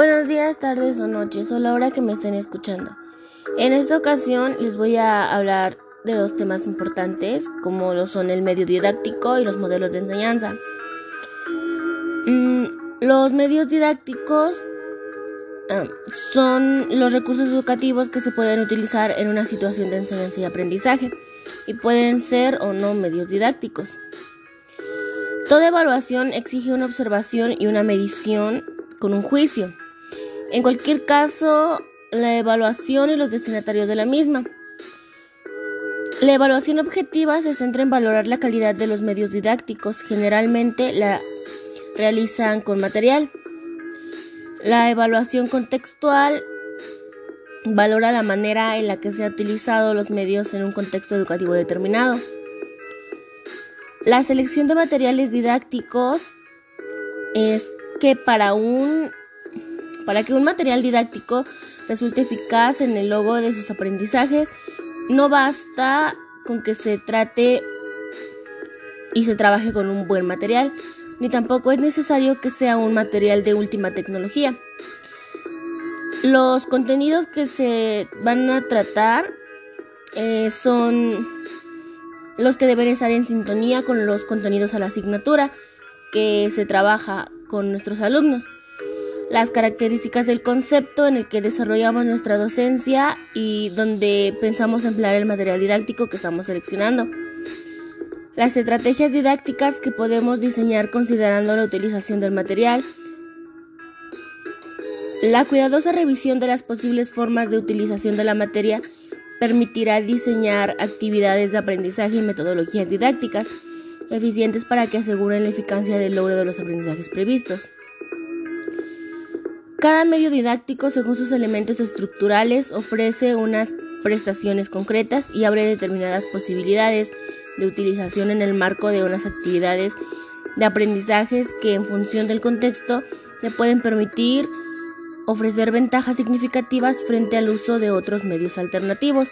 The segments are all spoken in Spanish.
Buenos días, tardes o noches o la hora que me estén escuchando. En esta ocasión les voy a hablar de dos temas importantes como lo son el medio didáctico y los modelos de enseñanza. Mm, los medios didácticos ah, son los recursos educativos que se pueden utilizar en una situación de enseñanza y aprendizaje y pueden ser o no medios didácticos. Toda evaluación exige una observación y una medición con un juicio. En cualquier caso, la evaluación y los destinatarios de la misma. La evaluación objetiva se centra en valorar la calidad de los medios didácticos. Generalmente la realizan con material. La evaluación contextual valora la manera en la que se han utilizado los medios en un contexto educativo determinado. La selección de materiales didácticos es que para un para que un material didáctico resulte eficaz en el logro de sus aprendizajes, no basta con que se trate y se trabaje con un buen material, ni tampoco es necesario que sea un material de última tecnología. Los contenidos que se van a tratar eh, son los que deben estar en sintonía con los contenidos a la asignatura que se trabaja con nuestros alumnos, las características del concepto en el que desarrollamos nuestra docencia y donde pensamos emplear el material didáctico que estamos seleccionando, las estrategias didácticas que podemos diseñar considerando la utilización del material, la cuidadosa revisión de las posibles formas de utilización de la materia permitirá diseñar actividades de aprendizaje y metodologías didácticas eficientes para que aseguren la eficacia del logro de los aprendizajes previstos. Cada medio didáctico, según sus elementos estructurales, ofrece unas prestaciones concretas y abre determinadas posibilidades de utilización en el marco de unas actividades de aprendizajes que en función del contexto le pueden permitir ofrecer ventajas significativas frente al uso de otros medios alternativos,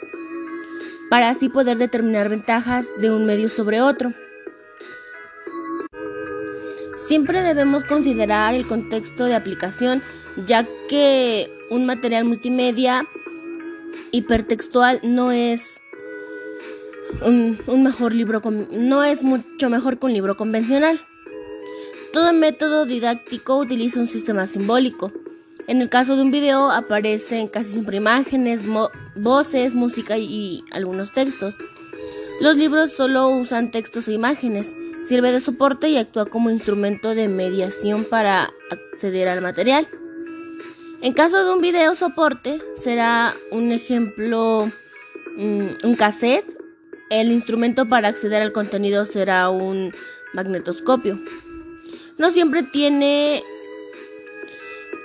para así poder determinar ventajas de un medio sobre otro. Siempre debemos considerar el contexto de aplicación, ya que un material multimedia hipertextual no es un, mejor libro, no es mucho mejor que un libro convencional. Todo método didáctico utiliza un sistema simbólico. En el caso de un video aparecen casi siempre imágenes, voces, música y algunos textos. Los libros solo usan textos e imágenes, sirve de soporte y actúa como instrumento de mediación para acceder al material. En caso de un video soporte, será un ejemplo mm, un cassette. El instrumento para acceder al contenido será un magnetoscopio. No siempre tiene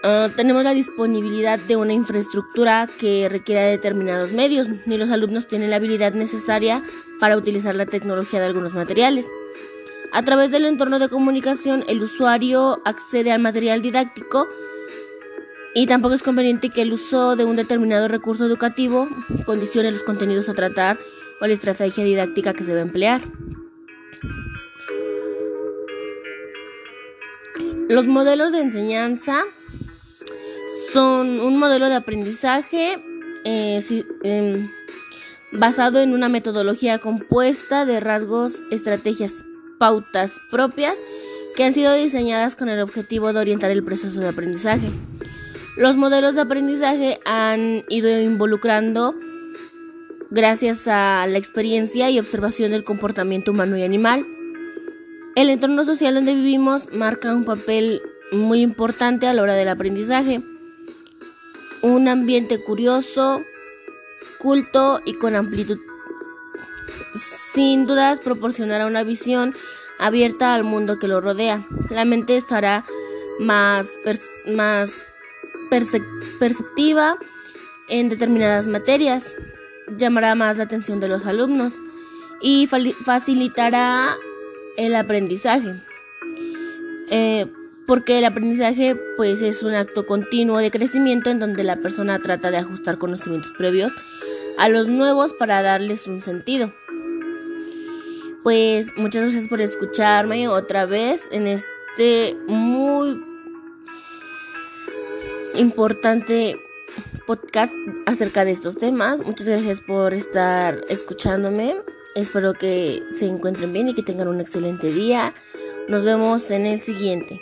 Ah, tenemos la disponibilidad de una infraestructura que requiera determinados medios, ni los alumnos tienen la habilidad necesaria para utilizar la tecnología de algunos materiales. A través del entorno de comunicación, el usuario accede al material didáctico y tampoco es conveniente que el uso de un determinado recurso educativo condicione los contenidos a tratar o la estrategia didáctica que se va a emplear. Los modelos de enseñanza son un modelo de aprendizaje eh, em, basado en una metodología compuesta de rasgos, estrategias, pautas propias que han sido diseñadas con el objetivo de orientar el proceso de aprendizaje. Los modelos de aprendizaje han ido involucrando gracias a la experiencia y observación del comportamiento humano y animal. El entorno social donde vivimos marca un papel muy importante a la hora del aprendizaje un ambiente curioso, culto y con amplitud. Sin dudas proporcionará una visión abierta al mundo que lo rodea. La mente estará más, más perceptiva en determinadas materias, llamará más la atención de los alumnos y facilitará el aprendizaje. Eh, porque el aprendizaje pues es un acto continuo de crecimiento en donde la persona trata de ajustar conocimientos previos a los nuevos para darles un sentido. Pues muchas gracias por escucharme otra vez en este muy importante podcast acerca de estos temas. Muchas gracias por estar escuchándome. Espero que se encuentren bien y que tengan un excelente día. Nos vemos en el siguiente.